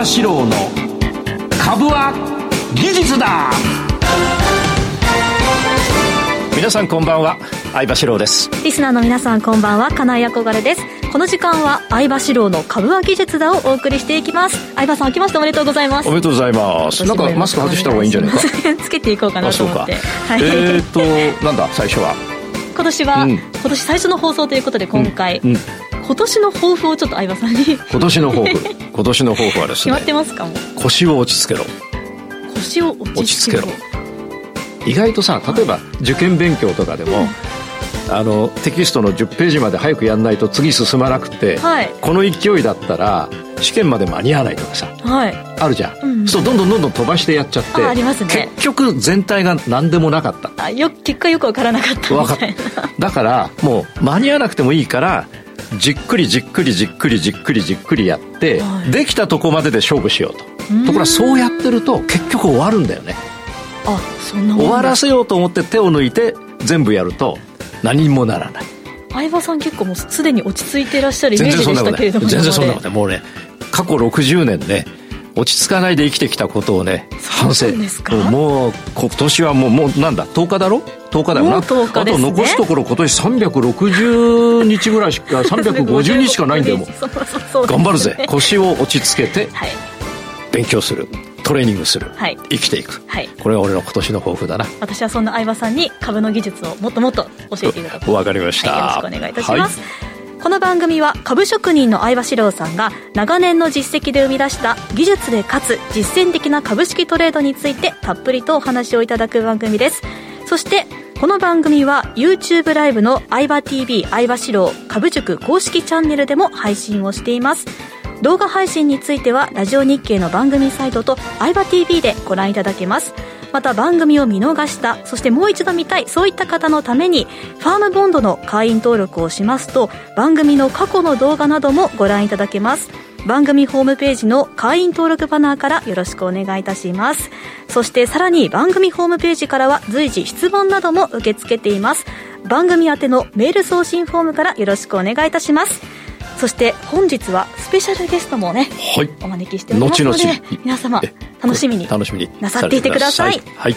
場志郎の株は技術だ。皆さんこんばんは相場志郎です。リスナーの皆さんこんばんは金井憧れです。この時間は相場志郎の株は技術だをお送りしていきます。相場さん明けましておめでとうございます。おめでとうございます。なんかマスク外した方がいいんじゃないか。つけていこうかなと思って。はい、えー、っとなんだ最初は？今年は、うん、今年最初の放送ということで今回、うんうん今年の抱負をちょっと相葉さんに。今年の抱負？今年の抱負はですね決まってますか？も腰を落ち着けろ。腰を落ち着けろ。意外とさ例えば受験勉強とかでも、うん、あのテキストの10ページまで早くやんないと次進まなくて、はい、この勢いだったら試験まで間に合わないとかさ、はい、あるじゃん、うん、そうどんどんどんどん飛ばしてやっちゃってありますね。結局全体が何でもなかった。あよ結果よく分からなかったみたいな。だからもう間に合わなくてもいいからじっくりじっくりじっくりじっくりじっくりやって、はい、できたとこまでで勝負しようと。ところがそうやってると結局終わるんだよね。あそんな終わらせようと思って手を抜いて全部やると何にもならない。相葉さん結構もうすでに落ち着いていらっしゃるイメージでしたけれども。全然そんなことない。もうね過去60年ね落ち着かないで生きてきたことをね反省。もう今年はもうもうなんだ？10日だろ？10日だよな、ね、あと残すところ今年360日ぐらいしか 350日しかないんだよもう。頑張るぜ。腰を落ち着けて勉強する。トレーニングする、はい、生きていく、はい、これが俺の今年の抱負だな。私はそんな相葉さんに株の技術をもっともっと教えていただくわかりました、はい、よろしくお願いいたします、この番組は株職人の相葉史郎さんが長年の実績で生み出した技術でかつ実践的な株式トレードについてたっぷりとお話をいただく番組です。そしてこの番組は YouTube ライブの相葉 TV 相葉史郎株塾公式チャンネルでも配信をしています。動画配信についてはラジオ日経の番組サイトと相葉 TV でご覧いただけます。また番組を見逃したそしてもう一度見たいそういった方のためにファームボンドの会員登録をしますと番組の過去の動画などもご覧いただけます。番組ホームページの会員登録バナーからよろしくお願いいたします。そしてさらに番組ホームページからは随時質問なども受け付けています。番組宛てのメール送信フォームからよろしくお願いいたします。そして本日はスペシャルゲストもね、はい、お招きしておりますので皆様楽しみに楽しみになさっていてください。はい、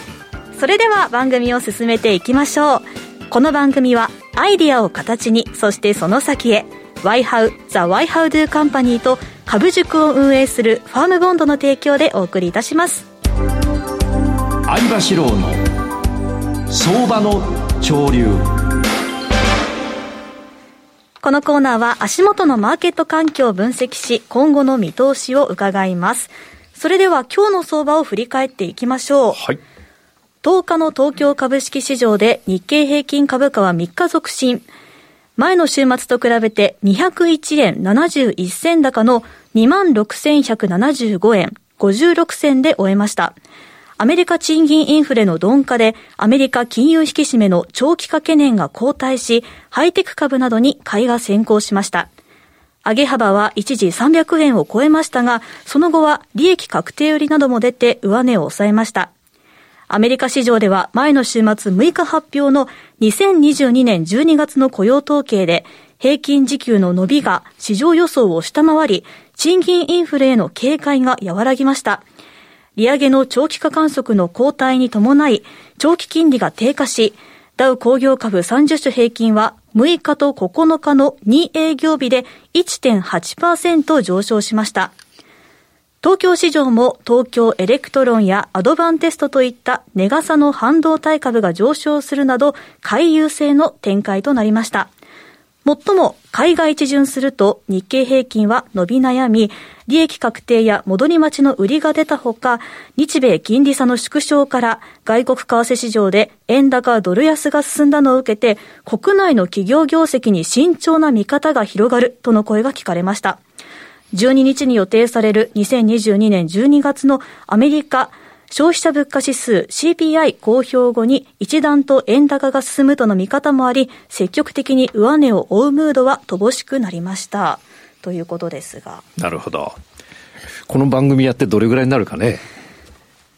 それでは番組を進めていきましょう。この番組はアイディアを形にそしてその先へ YHOW The YHOWDO カンパニーと株塾を運営するファームボンドの提供でお送りいたします。相場志郎の相場の潮流このコーナーは足元のマーケット環境を分析し今後の見通しを伺います。それでは今日の相場を振り返っていきましょう。はい。10日の東京株式市場で日経平均株価は3日続伸。前の週末と比べて201円71銭高の26,175円56銭で終えました。アメリカ賃金インフレの鈍化でアメリカ金融引き締めの長期化懸念が後退し、ハイテク株などに買いが先行しました。上げ幅は一時300円を超えましたが、その後は利益確定売りなども出て上値を抑えました。アメリカ市場では前の週末6日発表の2022年12月の雇用統計で平均時給の伸びが市場予想を下回り、賃金インフレへの警戒が和らぎました。利上げの長期化観測の後退に伴い、長期金利が低下し、ダウ工業株30種平均は6日と9日の2営業日で1.8%上昇しました。東京市場も東京エレクトロンやアドバンテストといった値がさの半導体株が上昇するなど、回遊性の展開となりました。最も海外一巡すると日経平均は伸び悩み、利益確定や戻り待ちの売りが出たほか、日米金利差の縮小から外国為替市場で円高ドル安が進んだのを受けて、国内の企業業績に慎重な見方が広がるとの声が聞かれました。12日に予定される2022年12月のアメリカ消費者物価指数 CPI 公表後に一段と円高が進むとの見方もあり、積極的に上値を追うムードは乏しくなりました。ということですが。なるほど。この番組やってどれぐらいになるかね。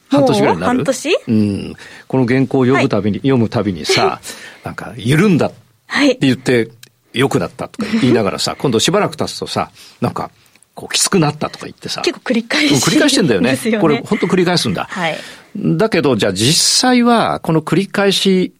半年ぐらいになる？半年？うん。この原稿を読むたびに、はい、読むたびにさ、なんか、緩んだって言って、良くなったとか言いながらさ、今度しばらく経つとさ、なんか、こうきつくなったとか言ってさ。結構繰り返し、繰り返してんだよね。ねこれ本当繰り返すんだ。はい。だけど、じゃあ実際は、この繰り返し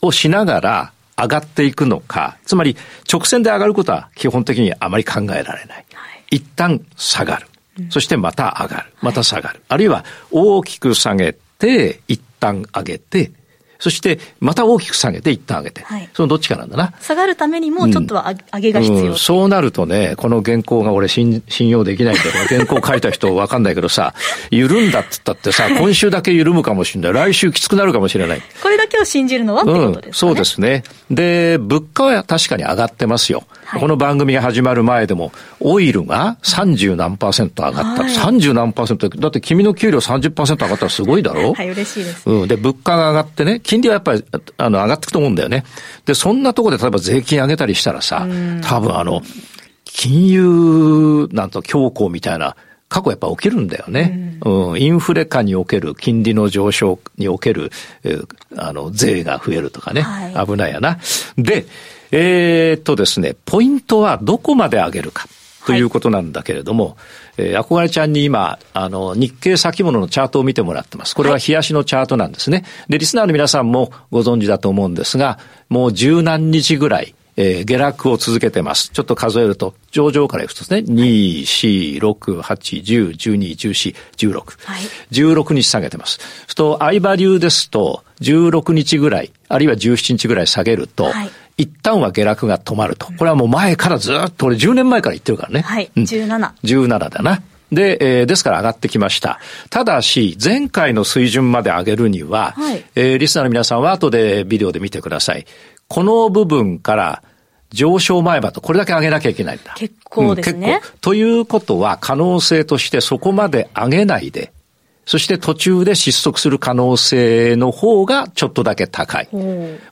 をしながら上がっていくのか、つまり直線で上がることは基本的にあまり考えられない。はい、一旦下がる。そしてまた上がる。また下がる。はい、あるいは大きく下げて、一旦上げて、そしてまた大きく下げて一旦上げて、はい、そのどっちかなんだな。下がるためにもちょっとは上げが必要、うんうん、そうなるとね、この原稿が俺信用できないけど、原稿書いた人わかんないけどさ、緩んだっつったってさ、今週だけ緩むかもしれない。来週きつくなるかもしれない。これだけを信じるのはってことですね、うん、そうですね。で、物価は確かに上がってますよ。はい、この番組が始まる前でも、オイルが30何パーセント上がった。はい、30何パーセントだって君の給料30%上がったらすごいだろ？はい、嬉しいです、ね、うん。で、物価が上がってね、金利はやっぱり、あの、上がっていくと思うんだよね。で、そんなところで例えば税金上げたりしたらさ、多分あの、金融なんと強硬みたいな、過去やっぱ起きるんだよね。うん、うん、インフレ下における金利の上昇における、えー、あの、税が増えるとかね。はい、危ないやな。で、えー、っとですね、ポイントはどこまで上げるか。ということなんだけれども、はい、えー、憧れちゃんに今、あの、日経先物のチャートを見てもらってます。これは冷やしのチャートなんですね。で、リスナーの皆さんもご存知だと思うんですが、もう十何日ぐらい、えー、下落を続けてます。ちょっと数えると、上場からいくとですね、2、4、6、8、10、12、14、16。はい、16日下げてます。すと、相場流ですと、16日ぐらい、あるいは17日ぐらい下げると、はい一旦は下落が止まると。これはもう前からずっと、俺10年前から言ってるからね。はい。17。17だな。で、えー、ですから上がってきました。ただし、前回の水準まで上げるには、はい、えー、リスナーの皆さんは後でビデオで見てください。この部分から上昇前歯とこれだけ上げなきゃいけないんだ。結構ですね。うん、結構。ということは可能性としてそこまで上げないで、そして途中で失速する可能性の方がちょっとだけ高い。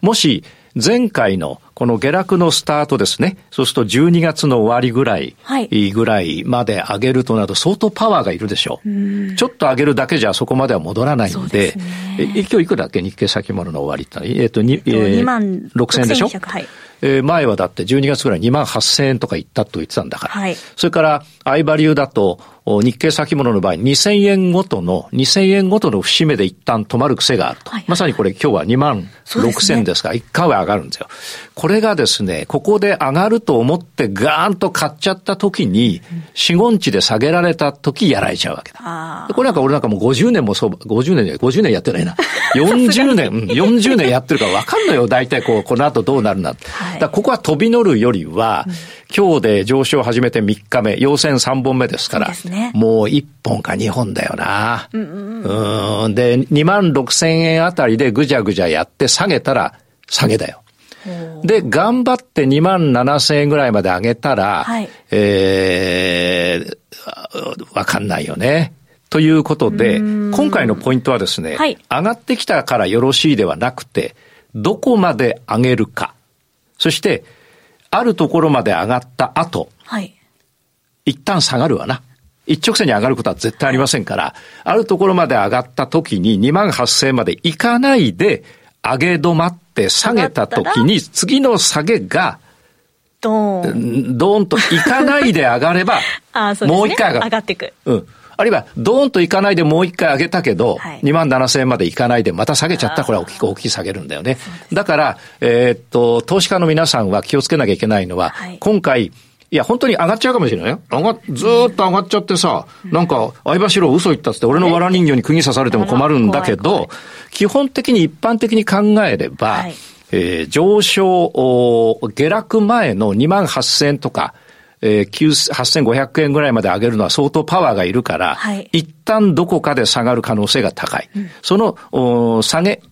もし前回のこの下落のスタートですね。そうすると12月の終わりぐらい、はい、ぐらいまで上げるとなると相当パワーがいるでしょう。うちょっと上げるだけじゃそこまでは戻らないんで、でね、今日いくらだっけ？日経先物の終わりってえっ、ー、と、えー、2万6000円でしょ？はい。えー、前はだって12月ぐらい2万8000円とかいったと言ってたんだから。はい、それから、アイバリューだと、日経先物の場合、2000円ごとの、2000円ごとの節目で一旦止まる癖があると。はいはい、まさにこれ今日は2万6000ですから、1回は上がるんですよ。これがですね、ここで上がると思ってガーンと買っちゃった時に、四五日で下げられた時やられちゃうわけだ。これなんか俺なんかもう50年もそう、50年で、50年やってないな。40年、40年やってるから分かんのよ。大体こう、この後どうなるな。はい、だここは飛び乗るよりは、うん今日で上昇を始めて3日目、陽線3本目ですから、ね、もう1本か2本だよな。うん、うん、で、2万6千円あたりでぐじゃぐじゃやって下げたら下げだよ。で、頑張って2万7千円ぐらいまで上げたら、はい、えー、わかんないよね。ということで、今回のポイントはですね、はい、上がってきたからよろしいではなくて、どこまで上げるか。そして、あるところまで上がった後、はい、一旦下がるわな。一直線に上がることは絶対ありませんから、あるところまで上がった時に2万8000円までいかないで、上げ止まって下げた時に、次の下げが、ドーン。ドーンといかないで上がれば、あそうね、もう一回上がる。上がっていく。うん。あるいは、ドーンといかないでもう一回上げたけど、はい、2万7千円までいかないでまた下げちゃったらこれは大きく大きく下げるんだよね。だから、えー、っと、投資家の皆さんは気をつけなきゃいけないのは、はい、今回、いや、本当に上がっちゃうかもしれないよ。上が、ずーっと上がっちゃってさ、うん、なんか、相場しろ嘘言ったっつって、俺の藁人形に釘刺されても困るんだけど、基本的に一般的に考えれば、はい、えー、上昇、下落前の2万8000円とか、えー、8500円ぐらいまで上げるのは相当パワーがいるから、はい、一旦どこかで下がる可能性が高い。うん、その下げ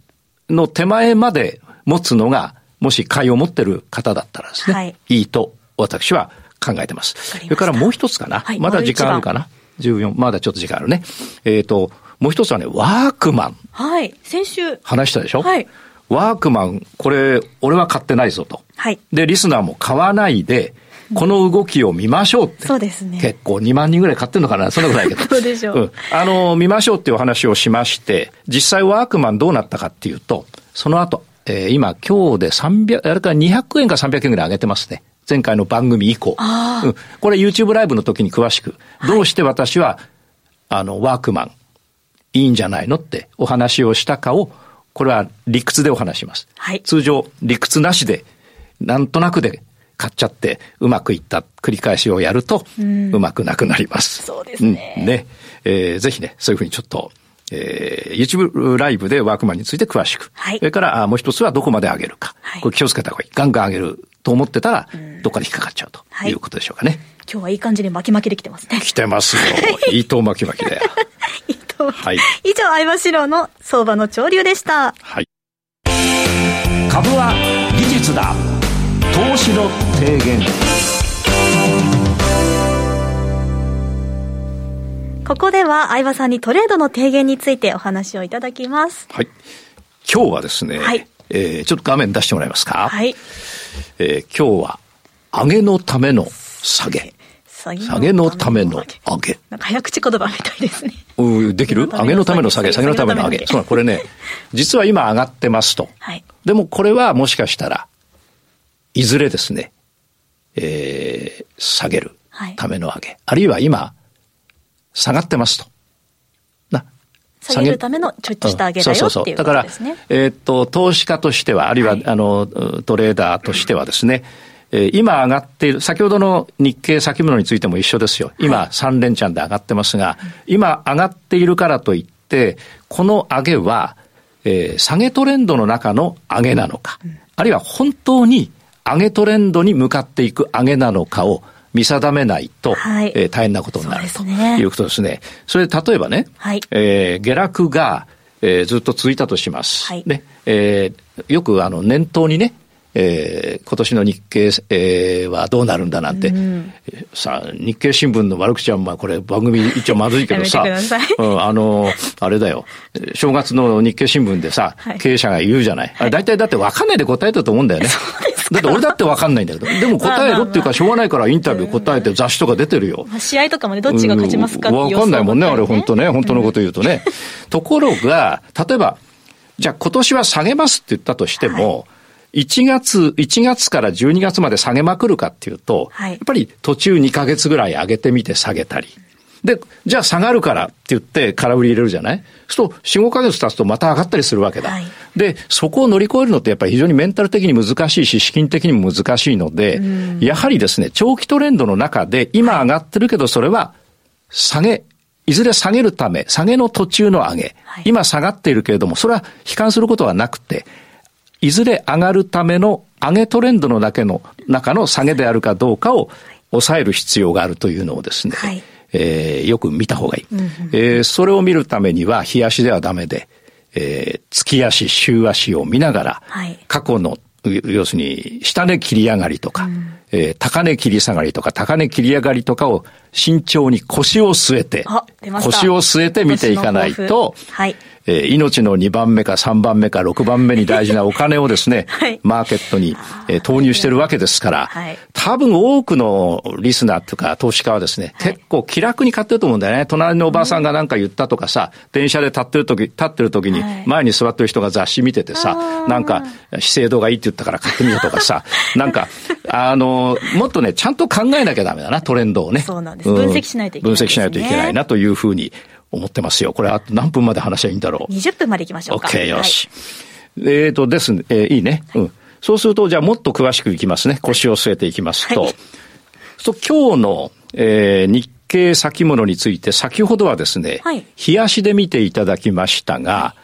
の手前まで持つのが、もし買いを持ってる方だったらですね、はい、いいと私は考えてます。それからもう一つかな。はい、まだ時間あるかな？14、まだちょっと時間あるね。えっ、ー、と、もう一つはね、ワークマン。はい。先週。話したでしょ？はい。ワークマン、これ、俺は買ってないぞと。はい。で、リスナーも買わないで、この動きを見ましょうって。そうですね。結構2万人ぐらい買ってんのかな？そんなことないけど。そうでしょう。うん。あの、見ましょうっていうお話をしまして、実際ワークマンどうなったかっていうと、その後、えー、今、今日で300、あれから200円か300円ぐらい上げてますね。前回の番組以降。うん、これ YouTube ライブの時に詳しく、どうして私は、あの、ワークマン、いいんじゃないのってお話をしたかを、これは理屈でお話します。はい、通常、理屈なしで、なんとなくで買っちゃってうまくいった繰り返しをやると、うまくなくなります。そうですね。うん、ね。えー、ぜひね、そういうふうにちょっと、えー、YouTube ライブでワークマンについて詳しく。はい。それから、あもう一つはどこまで上げるか。はい。これ気をつけた方がいい。ガンガン上げると思ってたら、どっかで引っかかっちゃうということでしょうかね。はい、今日はいい感じに巻き巻きできてますね。来てますよ。糸巻き巻きだよ。糸はい。以上、相場志郎の相場の潮流でした。はい。株は技術だ。投資の提言。ここでは相葉さんにトレードの提言についてお話をいただきます。はい。今日はですね、はい、えー、ちょっと画面出してもらえますか？はい。えー、今日は、上げのための下げ。下げのための上げ。なんか早口言葉みたいですね。うん、できる？上げのための下げ、下げのための上げ。そうこれね、実は今上がってますと。はい。でもこれはもしかしたら、いずれですね、えー、下げるための上げ。はい、あるいは今、下がってますと。な。下げるためのちょっとした上げだよそうそうそう。だから、えー、っと、投資家としては、あるいは、はい、あの、トレーダーとしてはですね、えー、今上がっている、先ほどの日経先物についても一緒ですよ。今、3連チャンで上がってますが、今上がっているからといって、この上げは、えー、下げトレンドの中の上げなのか、あるいは本当に上げトレンドに向かっていく上げなのかを、見定めないと、はい、えー、大変なことになるということですね。それで例えばね、はい、えー、下落が、えー、ずっと続いたとします。はい、ね。えー、よくあの念頭にね、えー、今年の日経、えー、はどうなるんだなんて、うん、さあ、日経新聞の悪口は、まあこれ番組一応まずいけどさ、うん、あの、あれだよ、正月の日経新聞でさ、はい、経営者が言うじゃない。はい、大体だって分かんないで答えたと思うんだよね。だって俺だって分かんないんだけど。でも答えろっていうか、しょうがないからインタビュー答えて雑誌とか出てるよ。試合とかもね、どっちが勝ちますかって分かんないもんね、あれ本当ね、本当のこと言うとね。ところが、例えば、じゃあ今年は下げますって言ったとしても、はい。1月、1月から12月まで下げまくるかっていうと、はい、やっぱり途中2ヶ月ぐらい上げてみて下げたり。で、じゃあ下がるからって言って空売り入れるじゃない？そうすると4、5ヶ月経つとまた上がったりするわけだ。はい、で、そこを乗り越えるのってやっぱり非常にメンタル的に難しいし、資金的にも難しいので、やはりですね、長期トレンドの中で今上がってるけどそれは下げ、いずれ下げるため、下げの途中の上げ、はい、今下がっているけれども、それは悲観することはなくて、いずれ上がるための上げトレンドのだけの中の下げであるかどうかを抑える必要があるというのをですね、はい、えー、よく見た方がいい、うんうん、えー、それを見るためには、日足ではダメで、えー、月足、週足を見ながら、はい、過去の要するに、下値切り上がりとか、うん、えー、高値切り下がりとか、高値切り上がりとかを慎重に腰を据えて、腰を据えて見ていかないと、はい、えー、命の2番目か3番目か6番目に大事なお金をですね、はい、マーケットに、えー、投入してるわけですから、はい、多分多くのリスナーとか投資家はですね、はい、結構気楽に買ってると思うんだよね。隣のおばあさんが何か言ったとかさ、電車で立ってる時、立ってる時に前に座ってる人が雑誌見ててさ、なんか資生堂がいいって言ったから買ってみようとかさ、なんか、あの、もっとね、ちゃんと考えなきゃダメだな、トレンドをね。そうなんです。分析しないといけない、ね、分析しないといけないなというふうに思ってますよ。これあと何分まで話しゃいいんだろう。20分までいきましょうか。OK、よし。はい、えっ、ー、とですね、えー、いいね。はい、うん。そうすると、じゃあもっと詳しくいきますね。腰を据えていきますと。はい、と今日の、えー、日経先物について、先ほどはですね、はい、冷やしで見ていただきましたが、は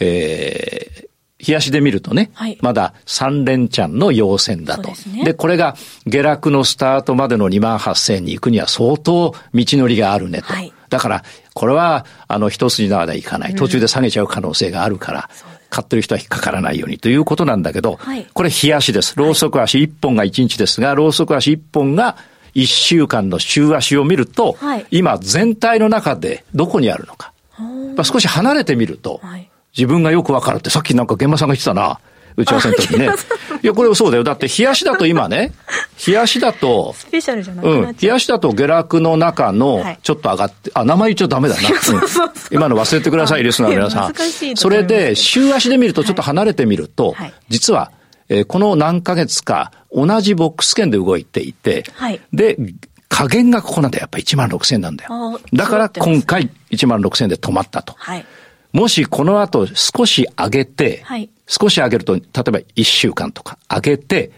い、えー、冷やしで見るとね、はい、まだ3連チャンの要線だと。で、ね、これが下落のスタートまでの2万8000に行くには相当道のりがあるねと。はい、だから、これは、あの、一筋縄ではいかない。途中で下げちゃう可能性があるから、うん、買ってる人は引っかからないようにということなんだけど、はい、これ冷やしです。ローソク足1本が1日ですが、ローソク足1本が1週間の週足を見ると、今全体の中でどこにあるのか。少し離れてみると、自分がよくわかるって、さっきなんか現場さんが言ってたな。打ち合わせの時にね。いや、これそうだよ。だって、冷やしだと今ね、冷やしだと、スペシャルじゃなくうん。冷やしだと下落の中の、ちょっと上がって、あ、名前言っちゃダメだな。今の忘れてください、リスナーの皆さん。それで、週足で見るとちょっと離れてみると、実は、えー、この何ヶ月か同じボックス圏で動いていて、はい、で、加減がここなんだよ。やっぱ1万6000円なんだよ。だから今回1万6000円で止まったと。はい、もしこの後少し上げて、はい、少し上げると、例えば1週間とか上げて、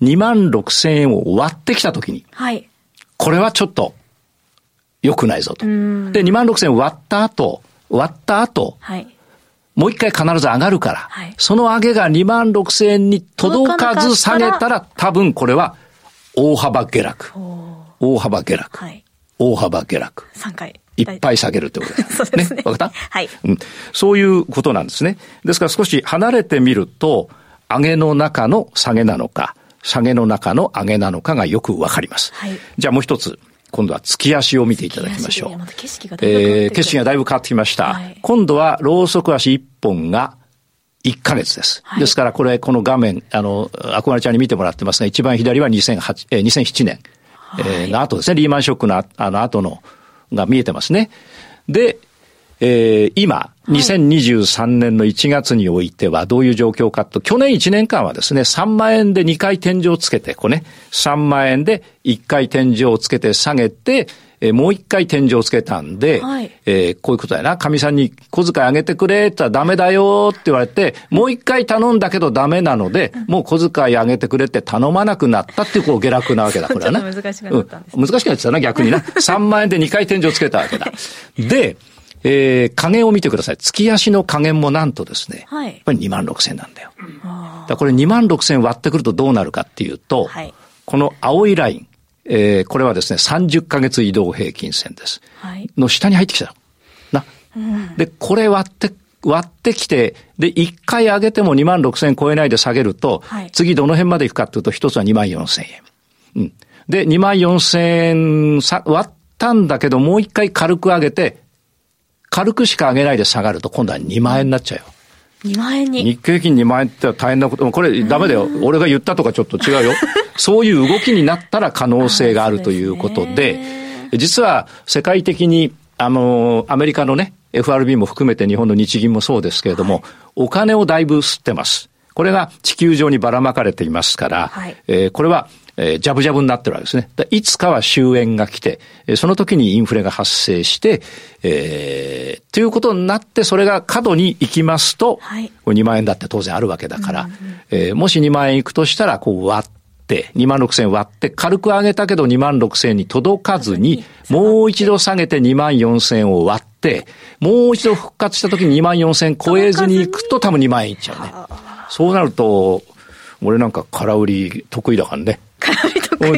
2万6000円を割ってきたときに、はい、これはちょっと良くないぞと。で、2万6000円割った後、割った後、はい、もう一回必ず上がるから、はい、その上げが2万6千円に届かず下げたら、多分これは大幅下落。大幅下落。はい、大幅下落。3回。いっぱい下げるってことです。そうですね。わ、ね、かった？はい、うん。そういうことなんですね。ですから少し離れてみると、上げの中の下げなのか、下げの中の上げなのかがよくわかります。はい、じゃあもう一つ。今度は月足を見ていただきましょう。景色がえー、景色がだいぶ変わってきました。はい、今度はローソク足1本が1ヶ月です。はい、ですからこれ、この画面、あの、アクマルちゃんに見てもらってますが、一番左は2008、えー、2007年、はい、えー、の後ですね、リーマンショックのあの後の、が見えてますね。で、えー、今、2023年の1月においてはどういう状況かと、去年1年間はですね、3万円で2回天井をつけて、こうね、3万円で1回天井をつけて下げて、えー、もう一回天井をつけたんで、はい、えー、こういうことだよな。神さんに小遣いあげてくれって言ったらダメだよって言われて、もう一回頼んだけどダメなので、もう小遣いあげてくれって頼まなくなったっていうこう下落なわけだ、これはな。難しくなったんです、ねうん、難しくなってたな、逆にな。3万円で2回天井をつけたわけだ。で、えー、加減を見てください。月足の加減もなんとですね、はい、やっぱり2万6千なんだよ。だこれ2万6千割ってくるとどうなるかっていうと、はい、この青いライン、えー、これはですね、30ヶ月移動平均線です。はい、の下に入ってきたな。うん、で、これ割って、割ってきて、で、1回上げても2万6千超えないで下げると、はい、次どの辺まで行くかっていうと、一つは2万4千円。うん。で、2万4千円さ割ったんだけど、もう一回軽く上げて、軽くしか上げないで下がると今度は2万円になっちゃうよ。2万円に日経平均2万円って大変なこと。これダメだよ。俺が言ったとかちょっと違うよ。そういう動きになったら可能性があるということで、実は世界的に、あの、アメリカのね、FRB も含めて日本の日銀もそうですけれども、はい、お金をだいぶ吸ってます。これが地球上にばらまかれていますから、はい、えー、これはえー、ジャブジャブになってるわけですね。いつかは終焉が来て、その時にインフレが発生して、えー、ということになって、それが過度に行きますと、はい、これ2万円だって当然あるわけだから、うんうん、えー、もし2万円行くとしたら、こう割って、2万6千割って、軽く上げたけど2万6千に届かずに、もう一度下げて2万4千を割って、もう一度復活した時に2万4千超えずに行くと多分2万円いっちゃうね。そうなると、俺なんか空売り得意だからね。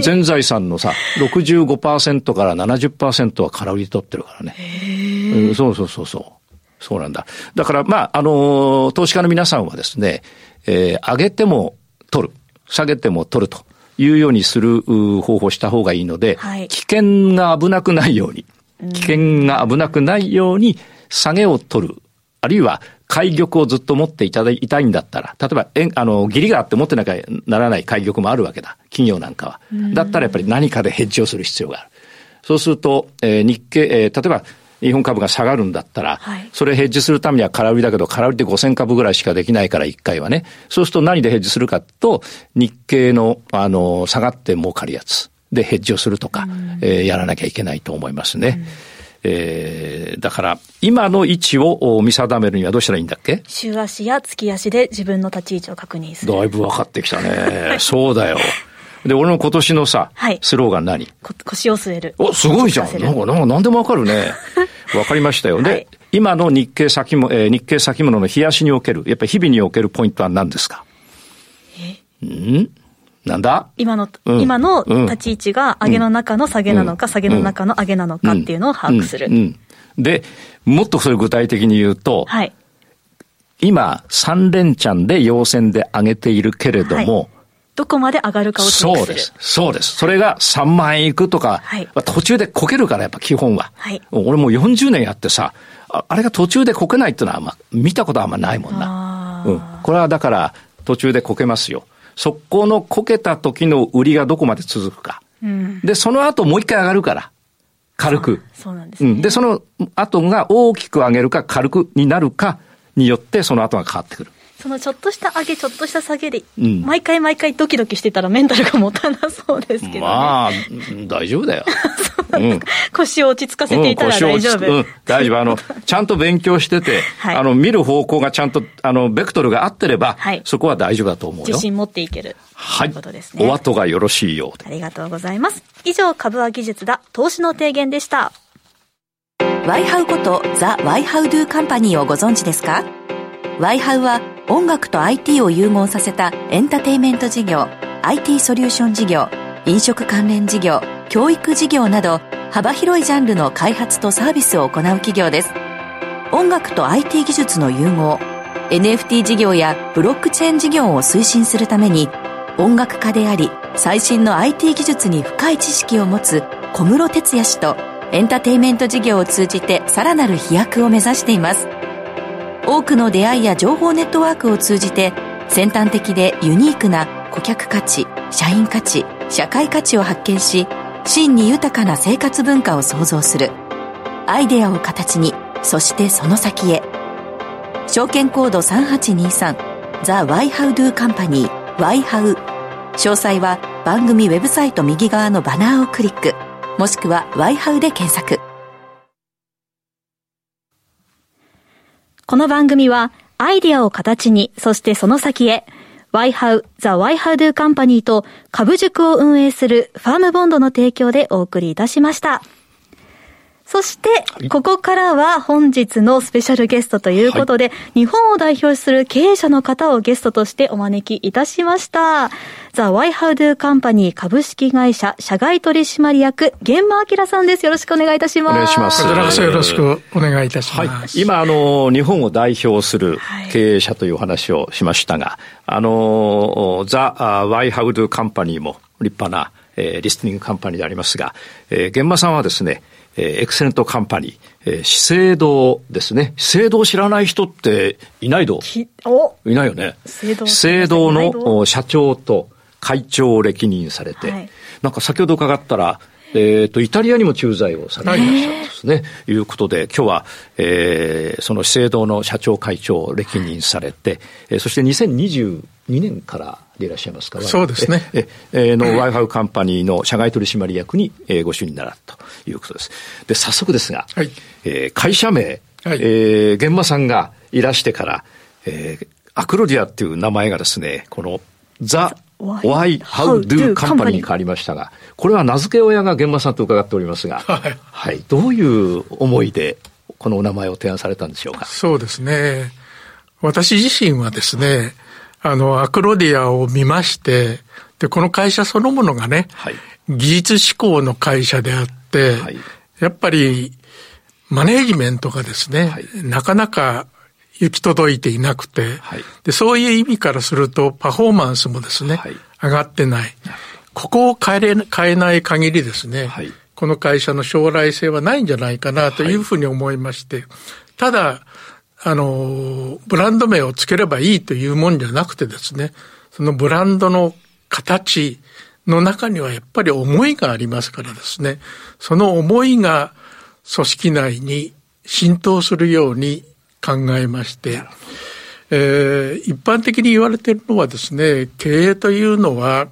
全財産のさ、65%から70%は空売り取ってるからね。うん、そうそうそうそう。そうなんだ。だから、まあ、あのー、投資家の皆さんはですね、えー、上げても取る、下げても取るというようにする方法をした方がいいので、はい、危険が危なくないように、危険が危なくないように下げを取る、あるいは海玉をずっと持っていただいたいんだったら、例えば、えあの、義理があって持ってなきゃならない海玉もあるわけだ。企業なんかは。だったらやっぱり何かでヘッジをする必要がある。そうすると、えー、日経、えー、例えば、日本株が下がるんだったら、はい、それヘッジするためには空売りだけど、空売りで5000株ぐらいしかできないから、1回はね。そうすると何でヘッジするかと、日経の、あの、下がって儲かるやつでヘッジをするとか、えー、やらなきゃいけないと思いますね。えー、だから、今の位置を見定めるにはどうしたらいいんだっけ？週足や月足で自分の立ち位置を確認する。だいぶ分かってきたね。そうだよ。で、俺の今年のさ、はい、スローガン何？腰を据える。お、すごいじゃん。なんか、なんか何でもわかるね。わかりましたよ。で、はい、今の日経先も、えー、日経先物の冷やしにおける、やっぱり日々におけるポイントは何ですか？え？ん？なんだ？今の、うん、今の立ち位置が上げの中の下げなのか、うん、下げの中の上げなのかっていうのを把握する。で、もっとそれ具体的に言うと、はい、今、3連チャンで陽線で上げているけれども、はいどこまで上がるかをそうです。そうです。それが3万円いくとか、はい、途中でこけるから、やっぱ基本は。はい、俺もう40年やってさあ、あれが途中でこけないっていうのは、まあ、見たことはあんまないもんな。うん。これはだから、途中でこけますよ。そこのこけた時の売りがどこまで続くか。うん、で、その後もう一回上がるから。軽く。そうなんですね、うん。で、その後が大きく上げるか軽くになるかによって、その後が変わってくる。そのちょっとした上げ、ちょっとした下げで、うん、毎回毎回ドキドキしてたらメンタルが持たなそうですけど、ね、まあ、大丈夫だよ。うん、腰を落ち着かせていたら大丈夫。うん、大丈夫。あの、ちゃんと勉強してて、はい、あの、見る方向がちゃんと、あの、ベクトルが合ってれば、はい、そこは大丈夫だと思うよ。自信持っていける。はい。ということですね。お後がよろしいようで。ありがとうございます。以上、株は技術だ、投資の提言でした。ワイハウことザ・ワイハウドゥカンパニーをご存知ですか？ワイハウは音楽と IT を融合させたエンターテイメント事業、IT ソリューション事業、飲食関連事業、教育事業など幅広いジャンルの開発とサービスを行う企業です。音楽と IT 技術の融合、NFT 事業やブロックチェーン事業を推進するために音楽家であり最新の IT 技術に深い知識を持つ小室哲哉氏とエンターテインメント事業を通じてさらなる飛躍を目指しています。多くの出会いや情報ネットワークを通じて先端的でユニークな顧客価値、社員価値、社会価値を発見し真に豊かな生活文化を創造する。アイデアを形にそしてその先へ。証券コード3823ザ・ワイハウドゥカンパニーワイハウ。詳細は番組ウェブサイト右側のバナーをクリックもしくはワイハウで検索。この番組は、アイデアを形に、そしてその先へ、ワイハウ、ザ・ワイハウドゥカンパニーと株塾を運営するファームボンドの提供でお送りいたしました。そして、ここからは本日のスペシャルゲストということで、はい、日本を代表する経営者の方をゲストとしてお招きいたしました。ザ・ワイハウドゥカンパニー株式会社社外取締役、玄馬明さんです。よろしくお願いいたします。お願いします。こちらこそよろしくお願いいたします。はい、今、あの、日本を代表する経営者というお話をしましたが、はい、あの、ザ・ワイハウドゥカンパニーも立派な、えー、リスティングカンパニーでありますが、えー、玄馬さんはですね、えー、エクセレントカンパニー、えー、資生堂ですね。資生堂を知らない人っていないどいないよね。資生堂の社長と会長を歴任されて、はい、なんか先ほど伺ったら、えっ、ー、と、イタリアにも駐在をされていらっしゃるんですね。えー、いうことで、今日は、えー、その資生堂の社長会長を歴任されて、えー、そして2022年からでいらっしゃいますから、そうですね。え、えの、ワイハウカンパニーの社外取締役に、えー、ご就任ならということです。で、早速ですが、はい、えー、会社名、はい、えー、現場さんがいらしてから、えー、アクロディアっていう名前がですね、この、ザ・ワイ・ハウ・ドゥ・カンパニーに変わりましたが、これは名付け親が現場さんと伺っておりますが、はい、はい、どういう思いでこのお名前を提案されたんでしょうか？そうですね。私自身はですね、あの、アクロディアを見まして、で、この会社そのものがね、はい、技術志向の会社であって、はい、やっぱり、マネージメントがですね、はい、なかなか行き届いていなくて、で、そういう意味からすると、パフォーマンスもですね、上がってない。ここを変えれ、変えない限りですね、この会社の将来性はないんじゃないかなというふうに思いまして、ただ、あの、ブランド名をつければいいというもんじゃなくてですね、そのブランドの形の中にはやっぱり思いがありますからですね、その思いが組織内に浸透するように考えまして、えー、一般的に言われているのはですね、経営というのは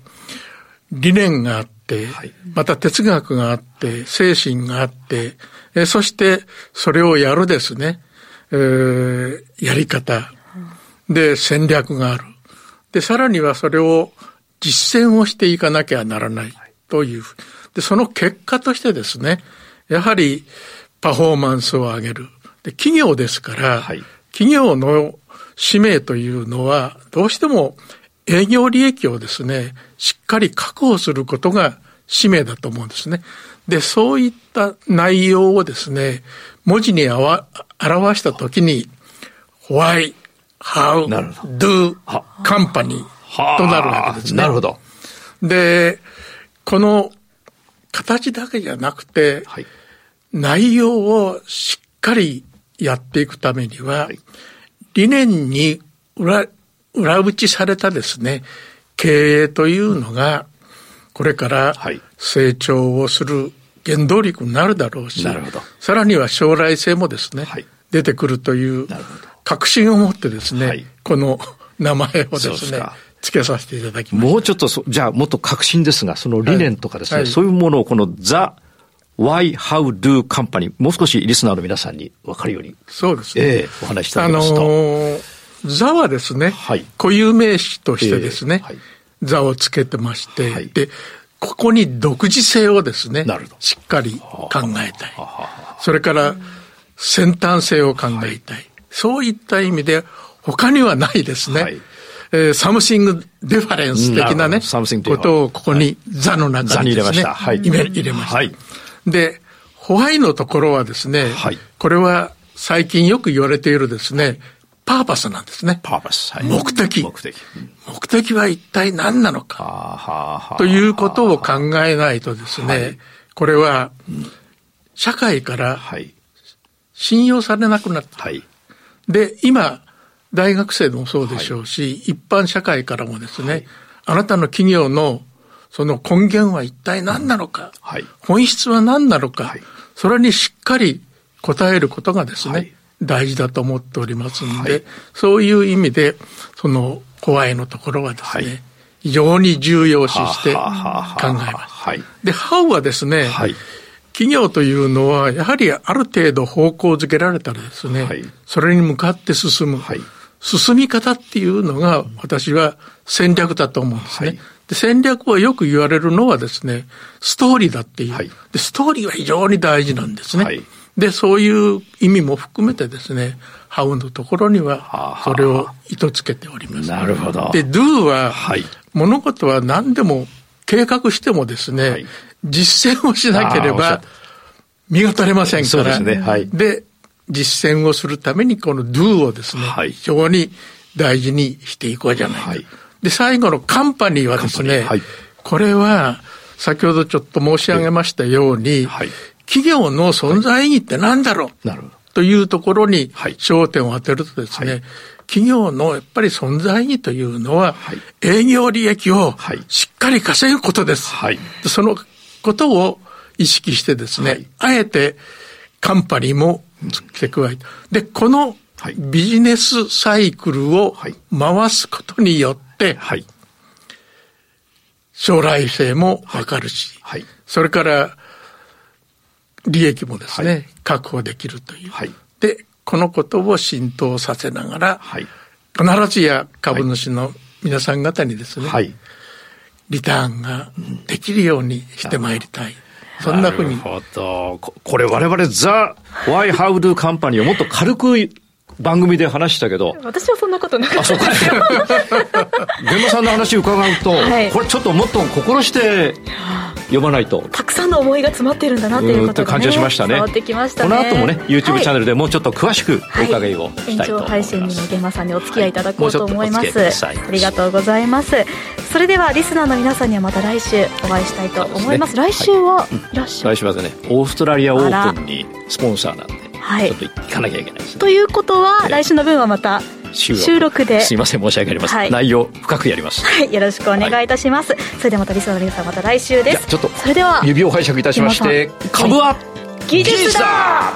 理念があって、また哲学があって、精神があって、えそしてそれをやるですね、えー、やり方で戦略がある。で、さらにはそれを実践をしていかなきゃならないという。で、その結果としてですね、やはりパフォーマンスを上げる。で、企業ですから、はい、企業の使命というのは、どうしても営業利益をですね、しっかり確保することが使命だと思うんですね。で、そういった内容をですね、文字に表したときに、why, how, do, company となるわけですね。なるほど。で、この形だけじゃなくて、はい、内容をしっかりやっていくためには、はい、理念に裏、裏打ちされたですね、経営というのが、これから成長をする原動力になるだろうし、さらには将来性もですね、はい、出てくるという確信を持ってですね、はい、この名前をですね、付けさせていただきます。もうちょっとじゃあもっと確信ですが、その理念とかですね、はい、そういうものをこのザ・ Why, How, Do Company、もう少しリスナーの皆さんに分かるように。そうですね。ええー、お話しいただきますと。あのー、座はですね、はい、固有名詞としてですね、えーはい、座をつけてまして、はい、で、ここに独自性をですね、しっかり考えたい。それから、先端性を考えたい。そういった意味で、他にはないですね。はい。えー、 something difference 的なね、ことをここに座の中にですね、はい、入れました。はい、で、ホワイのところはですね、はい、これは最近よく言われているですね、パーパスなんですね。パーパス。はい、目的。目的。目的は一体何なのか。ということを考えないとですね、はい、これは、社会から信用されなくなった。はい、で、今、大学生でもそうでしょうし、はい、一般社会からもですね、はい、あなたの企業のその根源は一体何なのか、はい、本質は何なのか、それにしっかり答えることがですね、大事だと思っておりますんで、そういう意味で、その怖いのところはですね、非常に重要視して考えます。で、ハウはですね、企業というのは、やはりある程度方向づけられたらですね、それに向かって進む。進み方っていうのが私は戦略だと思うんですね。戦略はよく言われるのはですね、ストーリーだっていう。はい、でストーリーは非常に大事なんですね。はい、で、そういう意味も含めてですね、ハウのところにはそれを意図つけております。なるほど。で、do は、物事は何でも計画してもですね、実践をしなければ見当たれませんから。そうですね。はい。で、実践をするためにこの do をですね、はい、非常に大事にしていこうじゃないか。はい、で、最後のカンパニーはですね、はい、これは先ほどちょっと申し上げましたように、企業の存在意義って何だろう、なるほど。というところに焦点を当てるとですね、企業のやっぱり存在意義というのは、営業利益をしっかり稼ぐことです。そのことを意識してですね、あえてカンパニーも付け加えて。で、このビジネスサイクルを回すことによって、将来性もわかるし、それから利益もですね、確保できるという。で、このことを浸透させながら、必ずや株主の皆さん方にですね、リターンができるようにしてまいりたい。そんなふうに。なるほど。これ我々ザ・ Why How Do Company をもっと軽く番組で話したけど。私はそんなことなかったですよ。現場 さんの話伺うと、はい、これちょっともっと心して読まないと。たくさんの思いが詰まっているんだなっていうことが、ね、感じがしましたね。伝わってきましたね。この後もね、YouTube チャンネルでもうちょっと詳しくお伺いをしたいと思います。延長配信にも現場さんにお付き合いいただこうと思います。はい、ありがとうございます。それではリスナーの皆さんにはまた来週お会いしたいと思います。すね、来週はいらっしゃる、来週はね、オーストラリアオープンにスポンサーなんで、はい、ちょっと行かなきゃいけないです、ね、ということは、来週の分はまた収録。で。すいません申し訳ありません、はい、内容深くやります。はい。よろしくお願いいたします、はい、それではまたリスナーの皆さんまた来週です。ちょっとそれでは。指を拝借いたしまして株は技術だ